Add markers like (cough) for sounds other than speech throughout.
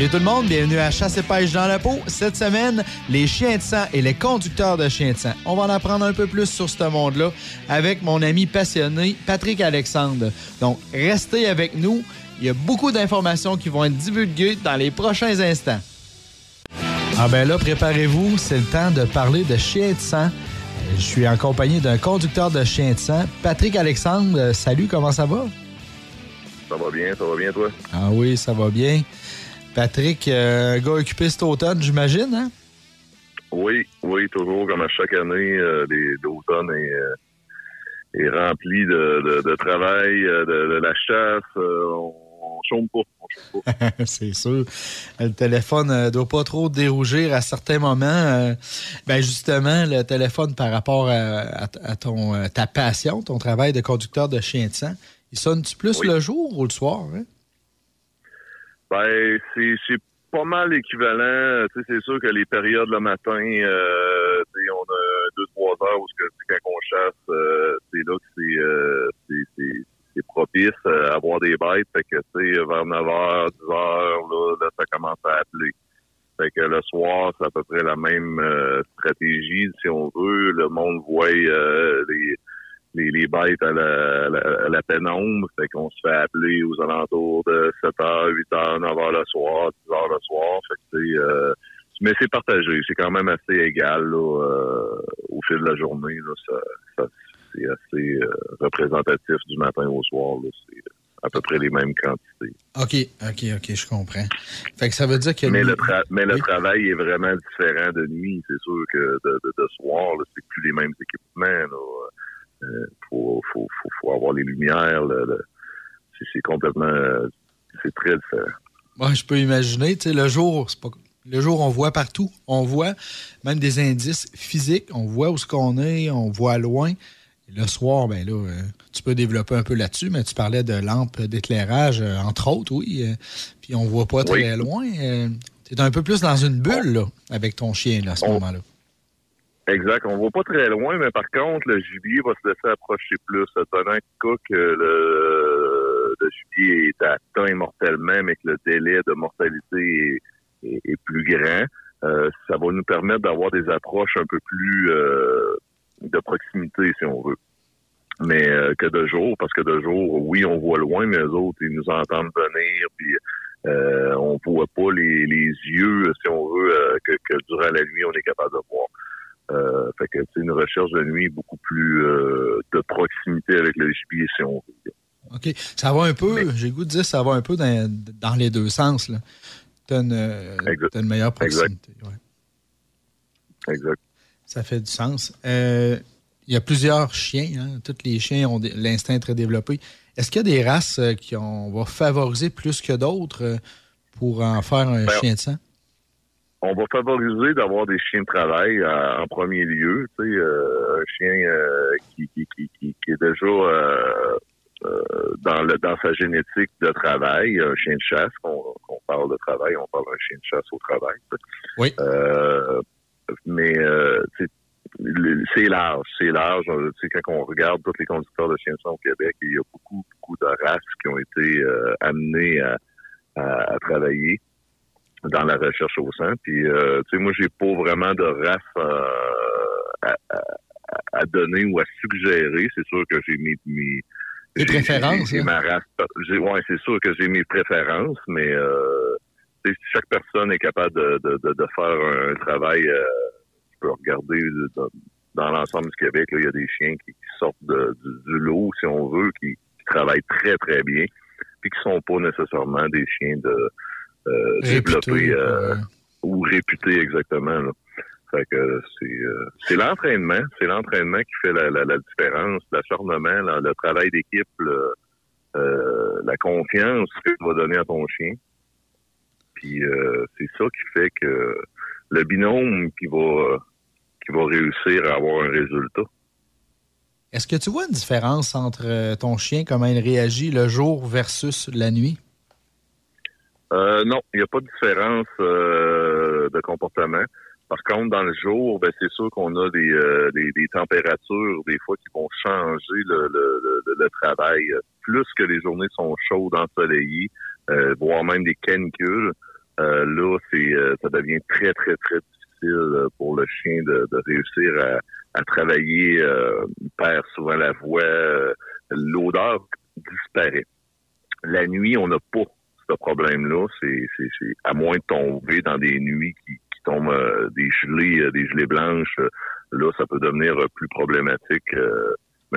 Salut tout le monde, bienvenue à Chasse et Pêche dans la peau. Cette semaine, les chiens de sang et les conducteurs de chiens de sang. On va en apprendre un peu plus sur ce monde-là avec mon ami passionné Patrick Alexandre. Donc, restez avec nous. Il y a beaucoup d'informations qui vont être divulguées dans les prochains instants. Ah ben là, préparez-vous, c'est le temps de parler de chiens de sang. Je suis en compagnie d'un conducteur de chiens de sang, Patrick Alexandre. Salut, comment ça va? Ça va bien, ça va bien, toi? Ah oui, ça va bien. Patrick, euh, un gars occupé cet automne, j'imagine, hein? Oui, oui, toujours comme à chaque année, euh, l'automne est, euh, rempli de, travail, de, la chasse. on, on chôme pas. (laughs) C'est sûr. Le téléphone ne doit pas trop dérougir à certains moments. ben justement, le téléphone par rapport à, ton ta passion, ton travail de conducteur de chien de sang, il sonne-tu plus le jour ou le soir? Hein? Ben, c'est pas mal équivalent. Tu sais, c'est sûr que les périodes le matin, euh, on a deux, trois heures où que, quand on chasse, euh, c'est là que c'est euh, c'est propice à avoir des bêtes. Fait que, tu sais, vers 9 h 10 h là, ça commence à appeler. Fait que le soir, c'est à peu près la même stratégie, si on veut. Le monde voit les les, les bêtes à la, à la, pénombre. Fait qu'on se fait appeler aux alentours de 7h, 8h, 9h le soir, 10h le soir. Fait que euh, mais c'est partagé. C'est quand même assez égal là, euh, au fil de la journée. Là, ça, ça c'est assez euh, représentatif du matin au soir. Là. C'est à peu près les mêmes quantités. OK, OK, OK, je comprends. Fait que ça veut dire que... Mais le, mais le travail est vraiment différent de nuit. C'est sûr que de, de, de soir, c'est plus les mêmes équipements. Là. Il euh, faut, faut, faut, avoir les lumières. c'est complètement. c'est très différent. Moi, je peux imaginer, tu sais, le jour, c'est pas. Le jour, on voit partout. On voit même des indices physiques. On voit où ce qu'on est, on voit loin. le soir, ben là, euh, tu peux développer un peu là-dessus, mais tu parlais de lampes d'éclairage, euh, entre autres, oui. puis on voit pas très loin. tu es un peu plus dans une bulle, là, avec ton chien, là, à ce moment-là. Exact. On voit pas très loin, mais par contre, le gibier va se laisser approcher plus. Tenant cas que le, le gibier est atteint mortellement, mais que le délai de mortalité est, plus grand, euh, ça va nous permettre d'avoir des approches un peu plus euh, de proximité, si on veut. Mais euh, que de jour, parce que de jour, oui, on voit loin, mais les autres, ils nous entendent venir, puis euh, on voit pas les, yeux, si on veut, que durant la nuit, on est capable de voir. Euh, fait que c'est une recherche de nuit beaucoup plus euh, de proximité avec le gibier, si on veut. OK. Ça va un peu, j'ai goût de dire, ça va un peu dans, les deux sens. Tu as, une meilleure proximité. Exact. exact. Ça fait du sens. Euh, il y a plusieurs chiens. Hein. Tous les chiens ont l'instinct très développé. Est-ce qu'il y a des races qu'on va favoriser plus que d'autres pour en faire un ben, chien de sang? On va favoriser d'avoir des chiens de travail euh, en premier lieu. Tu sais, euh, un chien euh, qui, qui, qui, qui, est déjà dans, le, dans sa génétique de travail, un chien de chasse, qu'on parle de travail, on parle d'un chien de chasse au travail. Oui. mais c'est large, c'est large. Tu sais, quand on regarde tous les conducteurs de chiens de chasse au Québec, il y a beaucoup, beaucoup de races qui ont été amenées à, à travailler dans la recherche au sein. Puis, euh, tu sais, moi, j'ai pas vraiment de race euh, à, donner ou à suggérer. C'est sûr que j'ai mes, mes préférences. J'ai, hein? ma. Ouais, c'est sûr que j'ai mes préférences, mais euh, chaque personne est capable de, de, de, faire un travail. Euh, tu peux regarder dans l'ensemble du Québec, il y a des chiens qui, sortent de, du, lot, si on veut, qui, qui travaillent très, très bien, puis qui sont pas nécessairement des chiens de euh, développé euh, ou réputé exactement. Fait que c'est euh, c'est l'entraînement, c'est l'entraînement qui fait la, la, la différence, l'acharnement, le travail d'équipe, la confiance que tu vas donner à ton chien. Puis c'est ça qui fait que le binôme qui va qui va réussir à avoir un résultat. Est-ce que tu vois une différence entre ton chien, comment il réagit le jour versus la nuit? Euh, non, il n'y a pas de différence euh, de comportement. Par contre, dans le jour, ben, c'est sûr qu'on a des, euh, des, des, températures des fois qui vont changer le, le, le, travail. Plus que les journées sont chaudes, ensoleillées, euh, voire même des canicules, là, c'est ça devient très, très, très difficile pour le chien de, réussir à, travailler. il perd souvent la voix. L'odeur disparaît. La nuit, on n'a pas ce problème-là. C'est, à moins de tomber dans des nuits qui, tombent des gelées, des gelées blanches. là, ça peut devenir plus problématique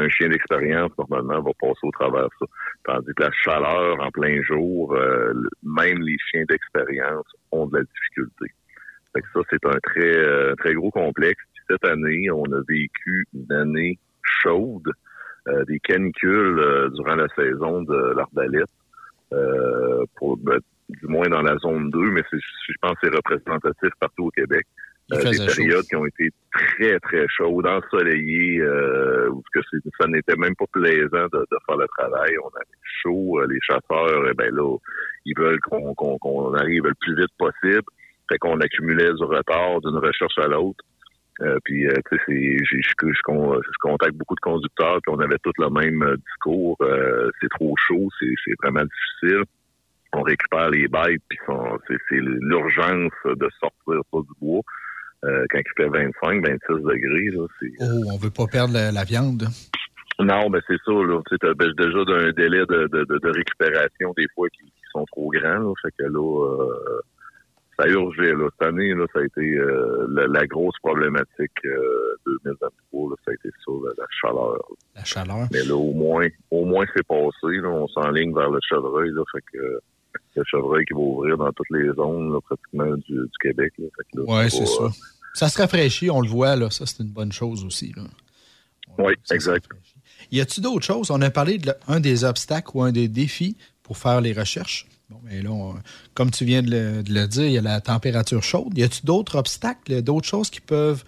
un chien d'expérience, normalement, va passer au travers de ça. Tandis que la chaleur en plein jour, euh, même les chiens d'expérience ont de la difficulté. Fait que ça, c'est un très, euh, très gros complexe. cette année, on a vécu une année chaude, euh, des canicules durant la saison de l'arbalète, pour ben, du moins dans la zone 2, mais je pense que c'est représentatif partout au Québec. Euh, des périodes qui ont été très, très chaudes, ensoleillées, euh, où que ça n'était même pas plaisant de, faire le travail. On avait chaud, euh, les chasseurs, eh ben là, ils veulent qu'on arrive le plus vite possible. Fait qu'on accumulait du retard d'une recherche à l'autre. Euh, puis, tu sais, je, je, je, contacte beaucoup de conducteurs, puis on avait tous le même discours. c'est trop chaud, c'est vraiment difficile. On récupère les bêtes, puis c'est l'urgence de sortir ça du bois. Euh, quand il fait 25, 26 degrés. Là, oh, on veut pas perdre la, viande. Non, ben c'est ça. Là. As déjà d'un délai de, de, de, récupération des fois qui, sont trop grands. Là. Fait que là, euh, ça urgeait. Là. Cette année, là, ça a été euh, la, grosse problématique 2023. Là, ça a été ça, la, chaleur. La chaleur. Mais là, au moins, au moins c'est passé. Là. On s'enligne vers le chevreuil. Là, fait que le chevreuil qui va ouvrir dans toutes les zones pratiquement du, Québec. Oui, c'est ça. Ça se rafraîchit, on le voit, là. Ça, c'est une bonne chose aussi. Oui, exact. Y a-t-il d'autres choses? On a parlé d'un des obstacles ou un des défis pour faire les recherches? Mais là, comme tu viens de le, dire, il y a la température chaude. Y a-t-il d'autres obstacles, d'autres choses qui peuvent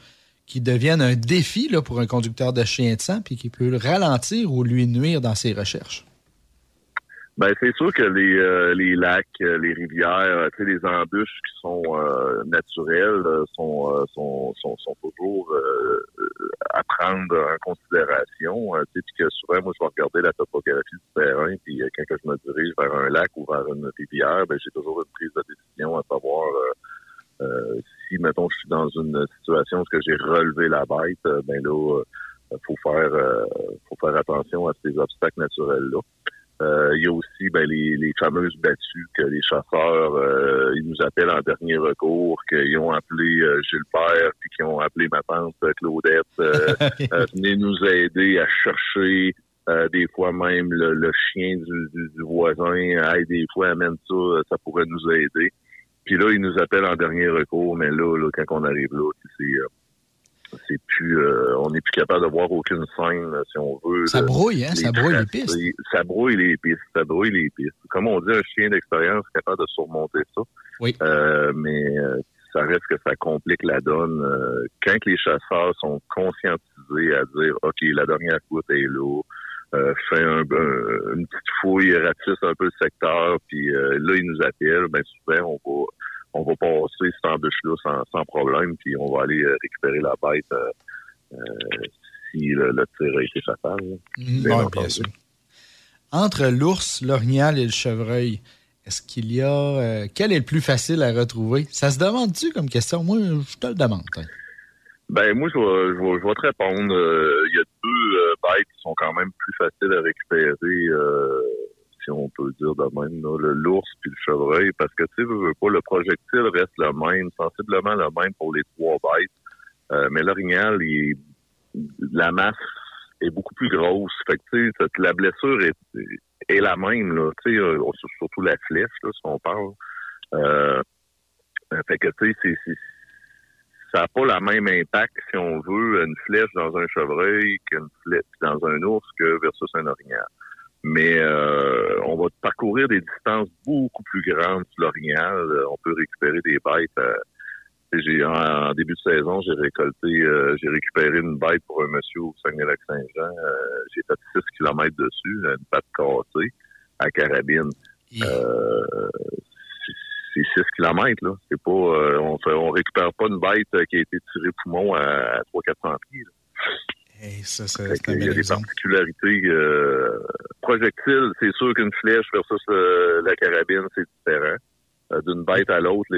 qui deviennent un défi pour un conducteur de chien de sang puis qui peut le ralentir ou lui nuire dans ses recherches? Ben c'est sûr que les, euh, lacs, euh, les rivières, euh, les embûches qui sont naturelles sont, toujours à prendre en considération. tu sais, que souvent, moi, je vais regarder la topographie du terrain, puis quand je me dirige vers un lac ou vers une rivière, ben j'ai toujours une prise de décision à savoir si, mettons, je suis dans une situation où j'ai relevé la bête, ben là, faut faire faut faire attention à ces obstacles naturels là. Euh, il y a aussi ben, les, les, fameuses battues que les chasseurs euh, ils nous appellent en dernier recours, qu'ils ont appelé euh, Gilles Père, puis qu'ils ont appelé ma tante Claudette, (laughs) venez nous aider à chercher des fois même le, chien du, du, voisin, hey, des fois amène ça, ça pourrait nous aider. Puis là, ils nous appellent en dernier recours, mais là, là quand on arrive là, c'est c'est plus, euh, on n'est plus capable de voir aucune scène, si on veut. Ça brouille, hein? Ça brouille les pistes. Ça brouille les pistes. Ça brouille les pistes. Comme on dit, un chien d'expérience est capable de surmonter ça. Oui. Euh, mais euh, ça reste que ça complique la donne. quand les chasseurs sont conscientisés à dire, OK, la dernière goutte est là, fait un, une petite fouille, ratisse un peu le secteur, puis là, ils nous appellent, ben souvent, on va on va passer cette embûche-là sans, problème, puis on va aller euh, récupérer la bête euh, euh, si le, tir a été fatal. Mm, bien sûr. Entre l'ours, l'orignal et le chevreuil, est-ce qu'il y a. quel est le plus facile à retrouver? Ça se demande-tu comme question? Moi, je te le demande. Hein. Ben, moi, je vais, je, te répondre. Il y a deux bêtes qui sont quand même plus faciles à récupérer si on peut dire de même, l'ours puis le chevreuil, parce que tu sais, pas, le projectile reste le même, sensiblement le même pour les trois bêtes. Euh, mais l'orignal, la masse est beaucoup plus grosse. Fait que la blessure est, la même, là, euh, surtout la flèche, là, si on parle. Euh, fait que tu sais, ça n'a pas le même impact, si on veut, une flèche dans un chevreuil qu'une flèche dans un ours que versus un orignal mais euh, on va parcourir des distances beaucoup plus grandes sur l'orignal. Euh, on peut récupérer des bêtes. Euh, j'ai en, début de saison, j'ai récolté, j'ai récupéré une bête pour un monsieur au Saguenay-Lac-Saint-Jean. j'ai fait 6 km dessus, une patte cassée à carabine. c'est 6 km, là. C'est pas, on fait, on récupère pas une bête qui a été tirée poumon à, 300-400 pieds. Il y a des particularités. Euh, projectile, c'est sûr qu'une flèche versus euh, la carabine, c'est différent. d'une bête à l'autre.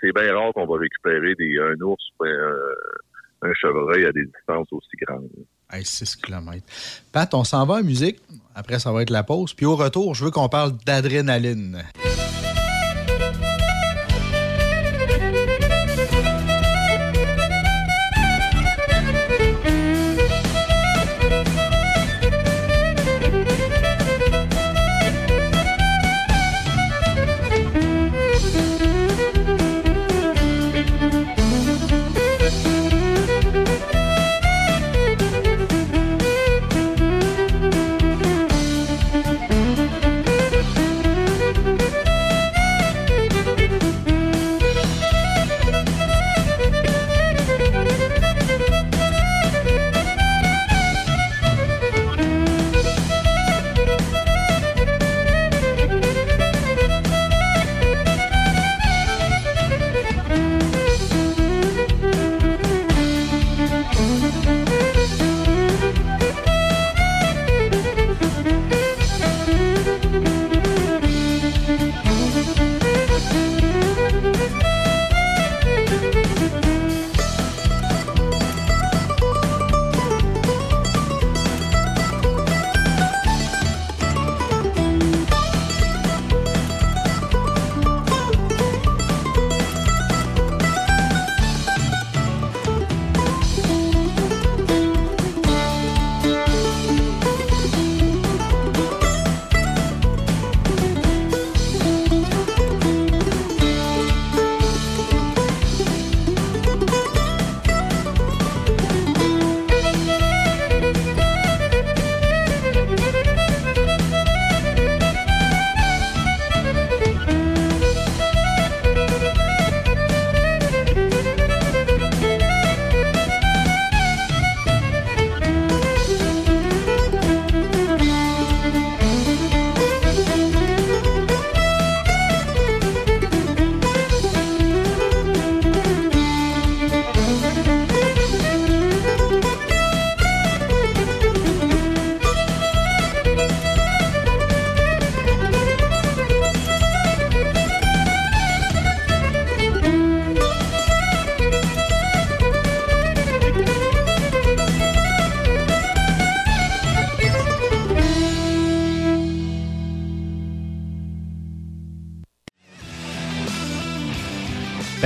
c'est bien rare qu'on va récupérer des, un ours ou un, chevreuil à des distances aussi grandes. 6 km. Pat, on s'en va en musique. Après, ça va être la pause. Puis au retour, je veux qu'on parle d'adrénaline.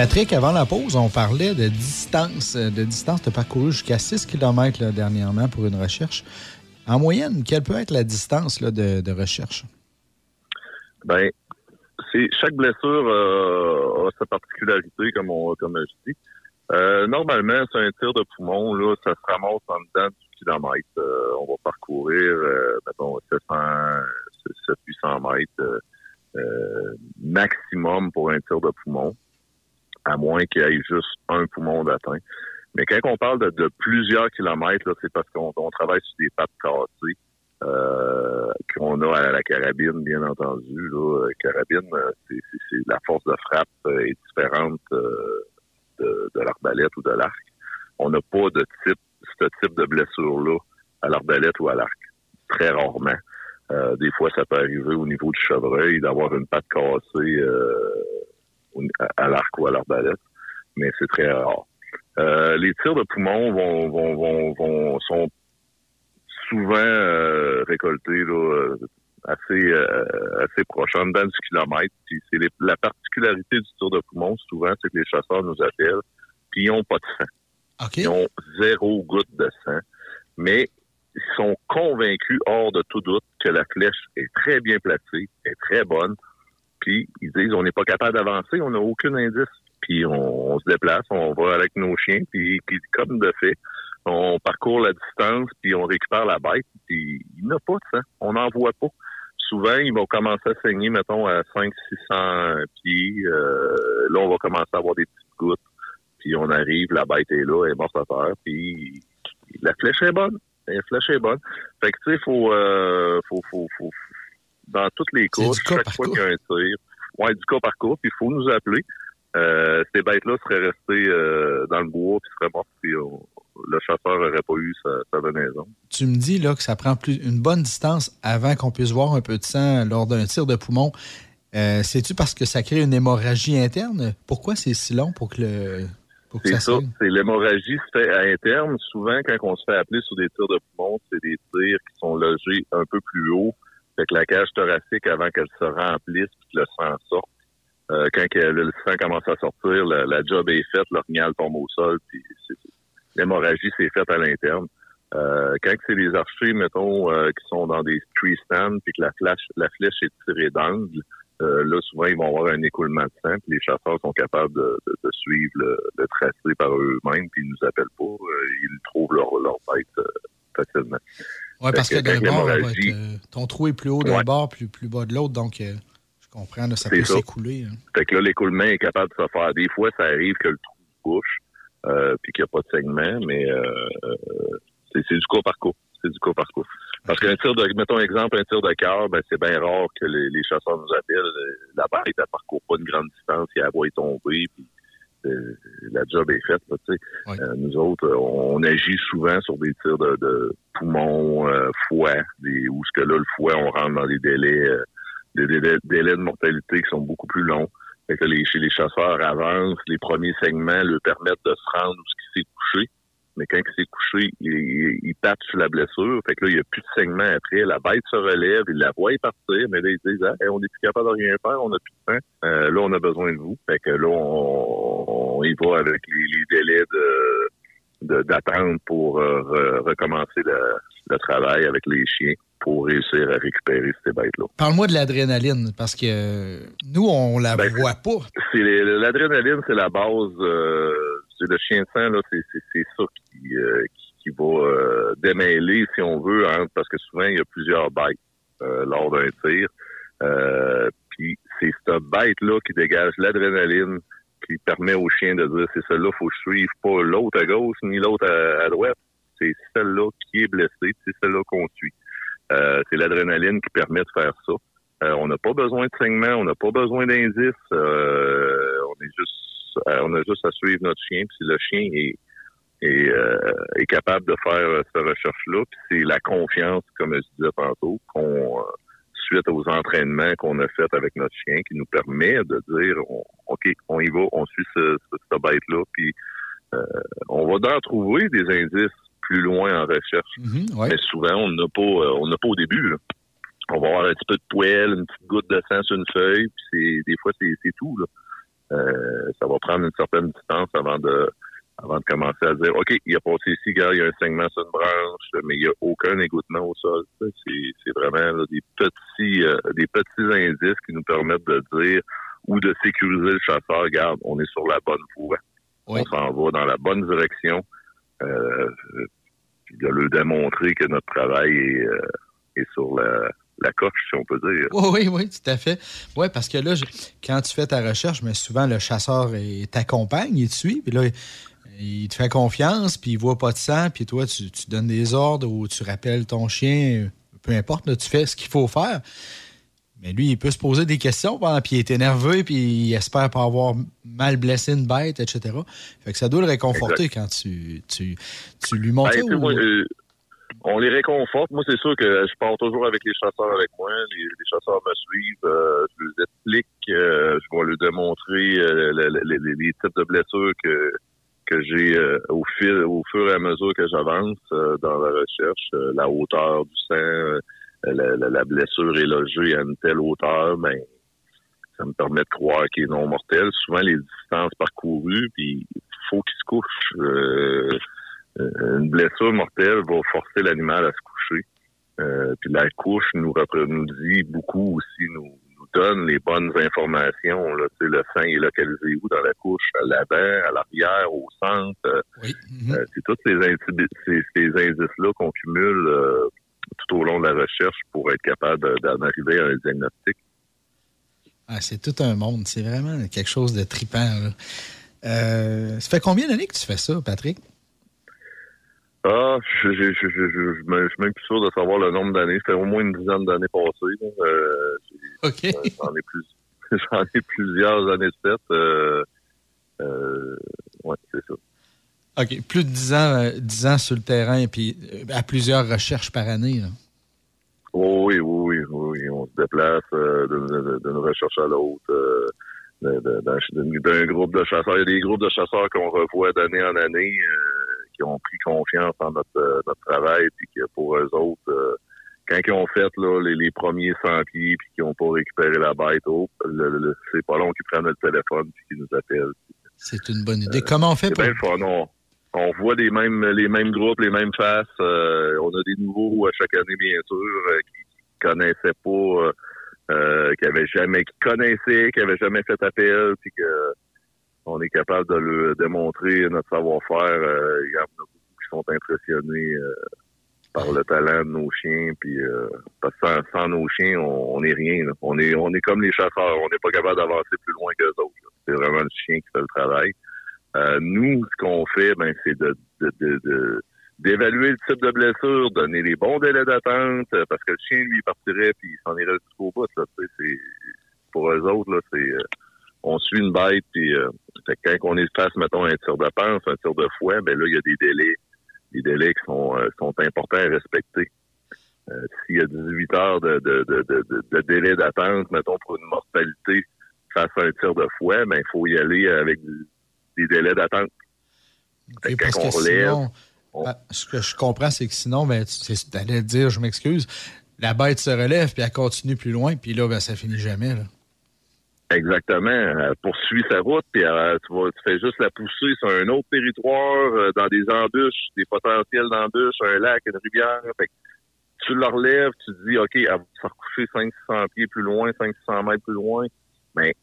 Patrick, avant la pause, on parlait de distance, euh, de distance de parcouru jusqu'à 6 km dernièrement pour une recherche. En moyenne, quelle peut être la distance de, recherche? C'est chaque blessure euh, a sa particularité, comme on comme je. Euh, normalement, c'est un tir de poumon, là, ça se ramasse en dedans du kilomètre. on va parcourir, mettons, 700, 800 mètres maximum pour un tir de poumon à moins qu'il ait juste un poumon d'atteint. Mais quand on parle de, plusieurs kilomètres, c'est parce qu'on travaille sur des pattes cassées euh, qu'on a à la carabine, bien entendu. Là. Carabine, euh, c'est la force de frappe euh, est différente euh, de, de l'arbalète ou de l'arc. On n'a pas de type, ce type de blessure-là à l'arbalète ou à l'arc. Très rarement. des fois, ça peut arriver au niveau du chevreuil d'avoir une patte cassée à l'arc ou à l'arbalète, mais c'est très rare. Euh, les tirs de poumon vont, vont, vont, vont sont souvent euh, récoltés là, euh, assez assez proches, en dedans du kilomètre. c'est la particularité du tir de poumon, souvent, c'est que les chasseurs nous appellent, puis ils n'ont pas de sang. Ils ont zéro goutte de sang, mais ils sont convaincus, hors de tout doute, que la flèche est très bien placée, est très bonne, puis ils disent on n'est pas capable d'avancer, on n'a aucun indice. Puis on, se déplace, on va avec nos chiens, puis, comme de fait, on parcourt la distance, puis on récupère la bête, puis il n'a pas de sang. On n'en voit pas. Souvent, ils vont commencer à saigner, mettons, à 500-600 pieds. Euh, là, on va commencer à avoir des petites gouttes. Puis on arrive, la bête est là, elle est morte à terre, puis la flèche est bonne. La flèche est bonne. Fait que, tu sais, faut, euh, faut, faut, faut, dans toutes les courses, chaque fois qu'il y a un tir. Ouais, du cas par cas, puis il faut nous appeler. Euh, ces bêtes-là seraient restées euh, dans le bois puis seraient mortes si le chasseur n'aurait pas eu sa, sa venaison. Tu me dis là que ça prend plus une bonne distance avant qu'on puisse voir un peu de sang lors d'un tir de poumon. Euh, C'est-tu parce que ça crée une hémorragie interne? Pourquoi c'est si long pour que le. C'est ça, c'est l'hémorragie se fait à interne. Souvent, quand on se fait appeler sur des tirs de poumon, c'est des tirs qui sont logés un peu plus haut. Fait que la cage thoracique, avant qu'elle se remplisse, que le sang sorte, euh, quand le sang commence à sortir, la, job est faite, l'orignal tombe au sol, puis l'hémorragie s'est faite à l'interne. Euh, quand c'est des archers, mettons, euh, qui sont dans des tree stands, puis que la, flèche, la flèche est tirée d'angle, là, souvent, ils vont avoir un écoulement de sang, puis les chasseurs sont capables de, suivre le, tracé par eux-mêmes, puis ils nous appellent pas. ils trouvent leur, leur bête facilement. Oui, parce que, d'un bord, ton trou est plus haut d'un bord, plus, plus bas de l'autre, donc je comprends, là, ça peut s'écouler. Hein. Fait que là, l'écoulement est capable de se faire. Des fois, ça arrive que le trou bouche, puis qu'il n'y a pas de segment, mais c'est du coup par coup. C'est du coup par coup. Parce qu'un tir de, mettons exemple, un tir de cœur, ben, c'est bien rare que les, chasseurs nous appellent. La bête, elle parcourt pas une grande distance, elle va y tomber, puis euh, la job est faite. sais. Euh, nous autres, on, agit souvent sur des tirs de, de poumons, euh, foie, des, où ce que là, le foie, on rentre dans des délais, euh, des délais, délais, de mortalité qui sont beaucoup plus longs. Fait que les, chez les chasseurs avancent, les premiers segments leur permettent de se rendre où ce qui s'est couché mais quand il s'est couché, il, il, tape sur la blessure. Fait que là, il n'y a plus de segment après. La bête se relève, il la voit partir, mais là, ils disent ah, on n'est plus capable de rien faire, on n'a plus de temps. Euh, là, on a besoin de vous. Fait que là, on, y va avec les, délais de d'attente pour euh, recommencer le, travail avec les chiens pour réussir à récupérer ces bêtes-là. Parle-moi de l'adrénaline, parce que nous, on la ben, voit pas. L'adrénaline, c'est la base euh, le chien de sang, c'est, ça qui, euh, qui, va euh, démêler, si on veut, hein, parce que souvent, il y a plusieurs bêtes euh, lors d'un tir. Puis c'est cette bête-là qui dégage l'adrénaline qui permet au chien de dire c'est celle-là, faut que je suive pas l'autre à gauche ni l'autre à, droite. C'est celle-là qui est blessée, c'est celle-là qu'on suit. c'est l'adrénaline qui permet de faire ça. on n'a pas besoin de saignement, on n'a pas besoin d'indices. on est juste on a juste à suivre notre chien. Puis si le chien est, est, euh, capable de faire euh, cette recherche-là, puis c'est la confiance, comme je disais tantôt, qu'on suite aux entraînements qu'on a fait avec notre chien, qui nous permet de dire OK, on y va, on suit ce, cette bête-là, puis on va en trouver des indices plus loin en recherche. Mm-hmm, Mais souvent, on n'a pas on n'a pas au début. On va avoir un petit peu de poêle, une petite goutte de sang sur une feuille, puis des fois c'est tout. Là. Euh, ça va prendre une certaine distance avant de avant de commencer à dire OK, il a passé ici, gars, il y a un segment sur une branche, mais il n'y a aucun égouttement au sol. C'est vraiment des petits euh, des petits indices qui nous permettent de dire ou de sécuriser le chasseur, regarde, on est sur la bonne voie. On s'en va dans la bonne direction. Euh, puis de leur démontrer que notre travail est, euh, est sur la la coche, si on peut dire. Oui, oui, tout à fait. Oui, parce que là, quand tu fais ta recherche, mais souvent le chasseur t'accompagne, il te suit, puis là, il te fait confiance, puis il voit pas de sang, puis toi, tu, donnes des ordres ou tu rappelles ton chien, peu importe, tu fais ce qu'il faut faire. Mais lui, il peut se poser des questions, puis il est énervé, puis il espère pas avoir mal blessé une bête, etc. Fait que ça doit le réconforter quand tu, tu, lui montres. Ben, on les réconforte. Moi, c'est sûr que je pars toujours avec les chasseurs avec moi. Les, chasseurs me suivent. Euh, je les explique. Euh, je vais leur démontrer euh, les, types de blessures que que j'ai au fil, au fur et à mesure que j'avance dans la recherche, la hauteur du sang, la, blessure est logée à une telle hauteur, ben ça me permet de croire qu'il est non mortel. Souvent les distances parcourues, puis faut qu'il se couche une blessure mortelle va forcer l'animal à se coucher. Euh, puis la couche nous, nous dit beaucoup aussi, nous, nous donne les bonnes informations. Là. le sang est localisé où dans la couche, à l'avant, à l'arrière, au centre? Euh, mm-hmm. c'est tous ces, indices-là qu'on cumule tout au long de la recherche pour être capable d'en arriver à un diagnostic. Ah, c'est tout un monde. C'est vraiment quelque chose de tripant. ça fait combien d'années que tu fais ça, Patrick? Ah, je, je, je, je, suis même plus sûr de savoir le nombre d'années. C'est au moins une dizaine d'années passées. Euh, OK. J'en ai, plus, (laughs) j'en ai plusieurs années de fait. Euh, euh, ouais, c'est ça. OK. Plus de dix ans, 10 ans sur le terrain et puis à plusieurs recherches par année. oui, oui, oui, oui. On se place d'une recherche à l'autre d'un groupe de chasseurs. Il y a des groupes de chasseurs qu'on revoit d'année en année qui ont pris confiance en notre, notre travail, puis que pour eux autres, quand ils ont fait là, les, premiers 100 pieds puis qu'ils n'ont pas récupéré la bête, oh, c'est pas long qu'ils prennent le téléphone et qu'ils nous appellent. C'est une bonne idée. Comment on fait pour... Bien on, voit les mêmes les mêmes groupes, les mêmes faces. Euh, on a des nouveaux à chaque année, bien sûr, euh, qui, qui connaissaient pas, euh, qui avaient jamais, qui connaissaient, qui avaient jamais fait appel, puis que on est capable de le démontrer notre savoir-faire. Il y en a beaucoup qui sont impressionnés par le talent de nos chiens. Puis euh, parce que sans, nos chiens, on n'est rien. On est on est comme les chasseurs. On n'est pas capable d'avancer plus loin que les autres. C'est vraiment le chien qui fait le travail. Euh, nous, ce qu'on fait, ben, c'est de, de, d'évaluer le type de blessure, donner les bons délais d'attente, euh, parce que le chien, lui, partirait puis il s'en irait jusqu'au bout. Là, pour eux autres, là, c'est on suit une bête, puis quand on est face, mettons, un tir de pince, un tir de fouet, ben là, il y a des délais des délais qui sont, euh, sont importants à respecter. Euh, s'il y a 18 heures de, de, de, de, délai d'attente, mettons, pour une mortalité face à un tir de fouet, ben, il faut y aller avec des délais d'attente. Ah, ce que je comprends, c'est que sinon, ben, tu allais dire, je m'excuse, la bête se relève, puis elle continue plus loin, puis là, ben, ça finit jamais. Là. Exactement. Poursuit sa route, puis euh, tu, vas, tu fais juste la pousser sur un autre territoire, euh, dans des embûches, des potentiels d'embûches, un lac, une rivière. Fait tu la relèves, tu te dis, OK, elle va se recoucher 500 pieds plus loin, 500 mètres plus loin. Mais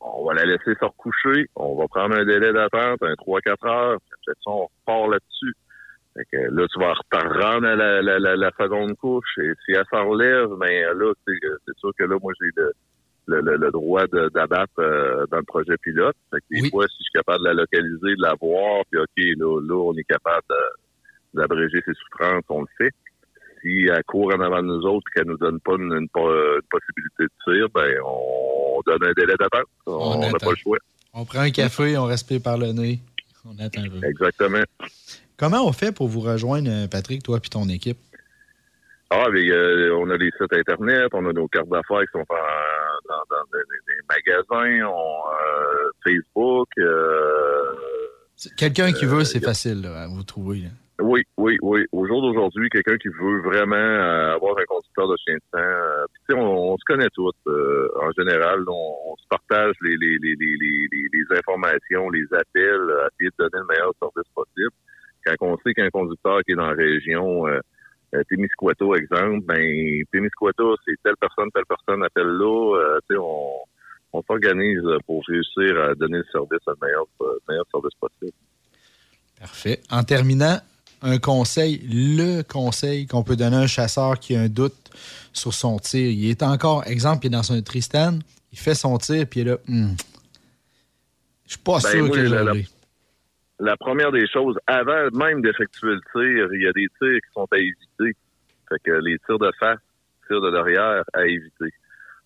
on va la laisser se recoucher. On va prendre un délai d'attente, un 3-4 heures. Puis on repart là-dessus. Fait que là, tu vas rendre la, la, la, la, seconde couche. Et si elle s'en relève, ben là, c'est sûr que là, moi, j'ai le le, le, droit d'abattre euh, dans le projet pilote. Fait que des fois, si je suis capable de la localiser, de la voir, puis OK, là, là on est capable d'abréger ses souffrances, on le fait. Si elle court en avant de nous autres et qu'elle nous donne pas une, possibilité de tir, ben on donne un délai d'attente. On n'a pas le choix. On prend un café, on respire par le nez. On attend un peu. Exactement. Comment on fait pour vous rejoindre, Patrick, toi et ton équipe? Ah, mais, euh, on a des sites Internet, on a nos cartes d'affaires qui sont dans, dans des, magasins, on, euh, Facebook. Euh, quelqu'un qui veut, c'est facile à vous trouver. Oui, oui, oui. Au jour d'aujourd'hui, quelqu'un qui veut vraiment avoir un conducteur de chien de sang, on, on, se connaît tous. en général, on, se partage les, les, les, les, informations, les appels, à essayer de donner le meilleur service possible. Quand on sait qu'un conducteur qui est dans la région euh, Témiscouata, exemple, ben Témiscouata, c'est telle personne, telle personne appelle là. Euh, on, on s'organise pour réussir à donner le service à le meilleur, meilleur service possible. Parfait. En terminant, un conseil, le conseil qu'on peut donner à un chasseur qui a un doute sur son tir. Il est encore, exemple, il est dans un Tristan, il fait son tir, puis il est là, hmm, je suis pas ben, sûr que je la première des choses, avant même d'effectuer le tir, il y a des tirs qui sont à éviter. Fait que les tirs de face, tirs de derrière, à éviter.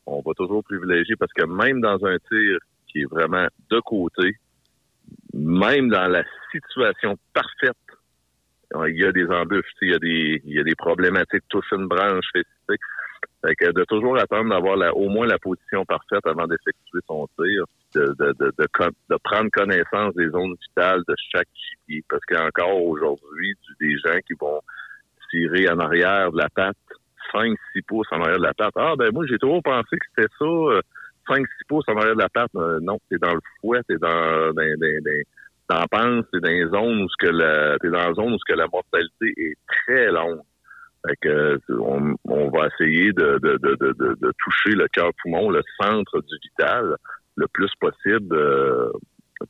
On va toujours privilégier parce que même dans un tir qui est vraiment de côté, même dans la situation parfaite, il y a des embûches, il y a des, il y a des problématiques, touche une branche, fait que de toujours attendre d'avoir au moins la position parfaite avant d'effectuer son tir, de, de, de, de, prendre connaissance des zones vitales de chaque gibier. Parce qu'encore aujourd'hui, des gens qui vont tirer en arrière de la patte, 5-6 pouces en arrière de la patte. Ah ben moi j'ai toujours pensé que c'était ça, 5-6 euh, pouces en arrière de la patte. Euh, non, c'est dans le fouet, c'est dans, dans, dans, dans, dans dans zones où ce que la, t'es dans zone où ce que la mortalité est très longue. Fait que, on, on va essayer de, de, de, de, de toucher le cœur poumon, le centre du vital, le plus possible. Euh,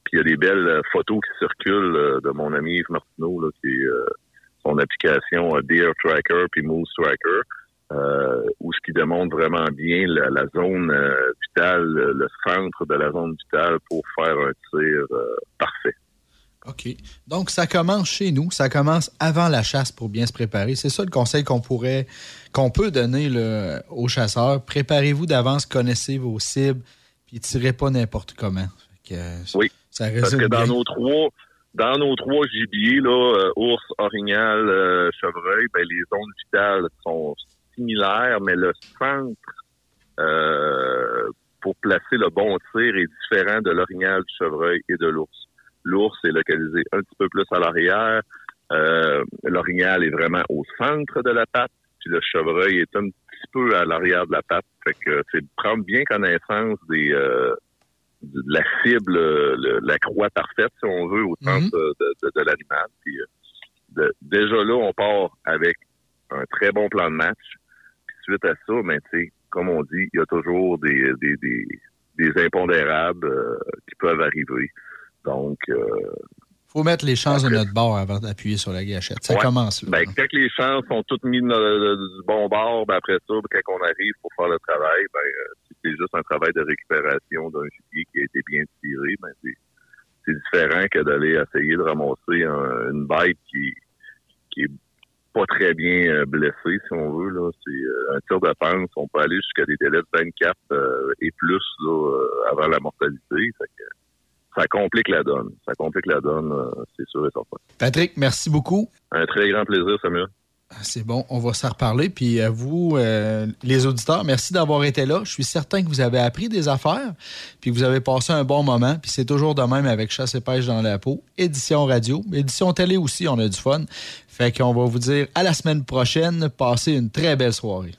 puis il y a des belles photos qui circulent euh, de mon ami Yves Martineau, là, qui euh, son application Deer Tracker puis Moose Tracker, où ce qui démontre vraiment bien la, zone vitale, le centre de la zone vitale pour faire un tir parfait. OK. Donc, ça commence chez nous. Ça commence avant la chasse pour bien se préparer. C'est ça le conseil qu'on pourrait, qu'on peut donner aux chasseurs. Préparez-vous d'avance, connaissez vos cibles, puis tirez pas n'importe comment. oui. parce que dans nos trois, dans nos trois gibiers, là, euh, ours, orignal, euh, chevreuil, ben, les zones vitales sont similaires, mais le centre pour placer le bon tir est différent de l'orignal, du chevreuil et de l'ours. L'ours est localisé un petit peu plus à l'arrière. l'orignal est vraiment au centre de la patte, puis le chevreuil est un petit peu à l'arrière de la patte. Fait que c'est prendre bien connaissance des de la cible, la croix parfaite, si on veut, au centre mhm. de, de, l'animal. Euh, déjà là, on part avec un très bon plan de match. Puis suite à ça, ben, comme on dit, il y a toujours des, des, des, des impondérables euh, qui peuvent arriver. Donc, euh, faut mettre les chances de notre bord avant d'appuyer sur la gâchette. Ça commence là. Ben, quand les chances sont toutes mises du bon bord, ben après ça, quand on arrive pour faire le travail, ben, si c'est juste un travail de récupération d'un gibier qui a été bien tiré, ben c'est différent que d'aller essayer de ramasser une bête qui, qui est pas très bien euh, blessée, si on veut. Là. C'est euh, un tir de panse. On peut aller jusqu'à des délais de 24 euh, et plus là, avant la mortalité ça complique la donne. Ça complique la donne, euh, c'est sûr et certain. Patrick, merci beaucoup. Un très grand plaisir, Samuel. Ah, c'est bon, on va s'en reparler. Puis à vous, euh, les auditeurs, merci d'avoir été là. Je suis certain que vous avez appris des affaires, puis vous avez passé un bon moment. Puis c'est toujours de même avec Chasse et pêche dans la peau. Édition radio, édition télé aussi, on a du fun. Fait qu'on va vous dire à la semaine prochaine. Passez une très belle soirée.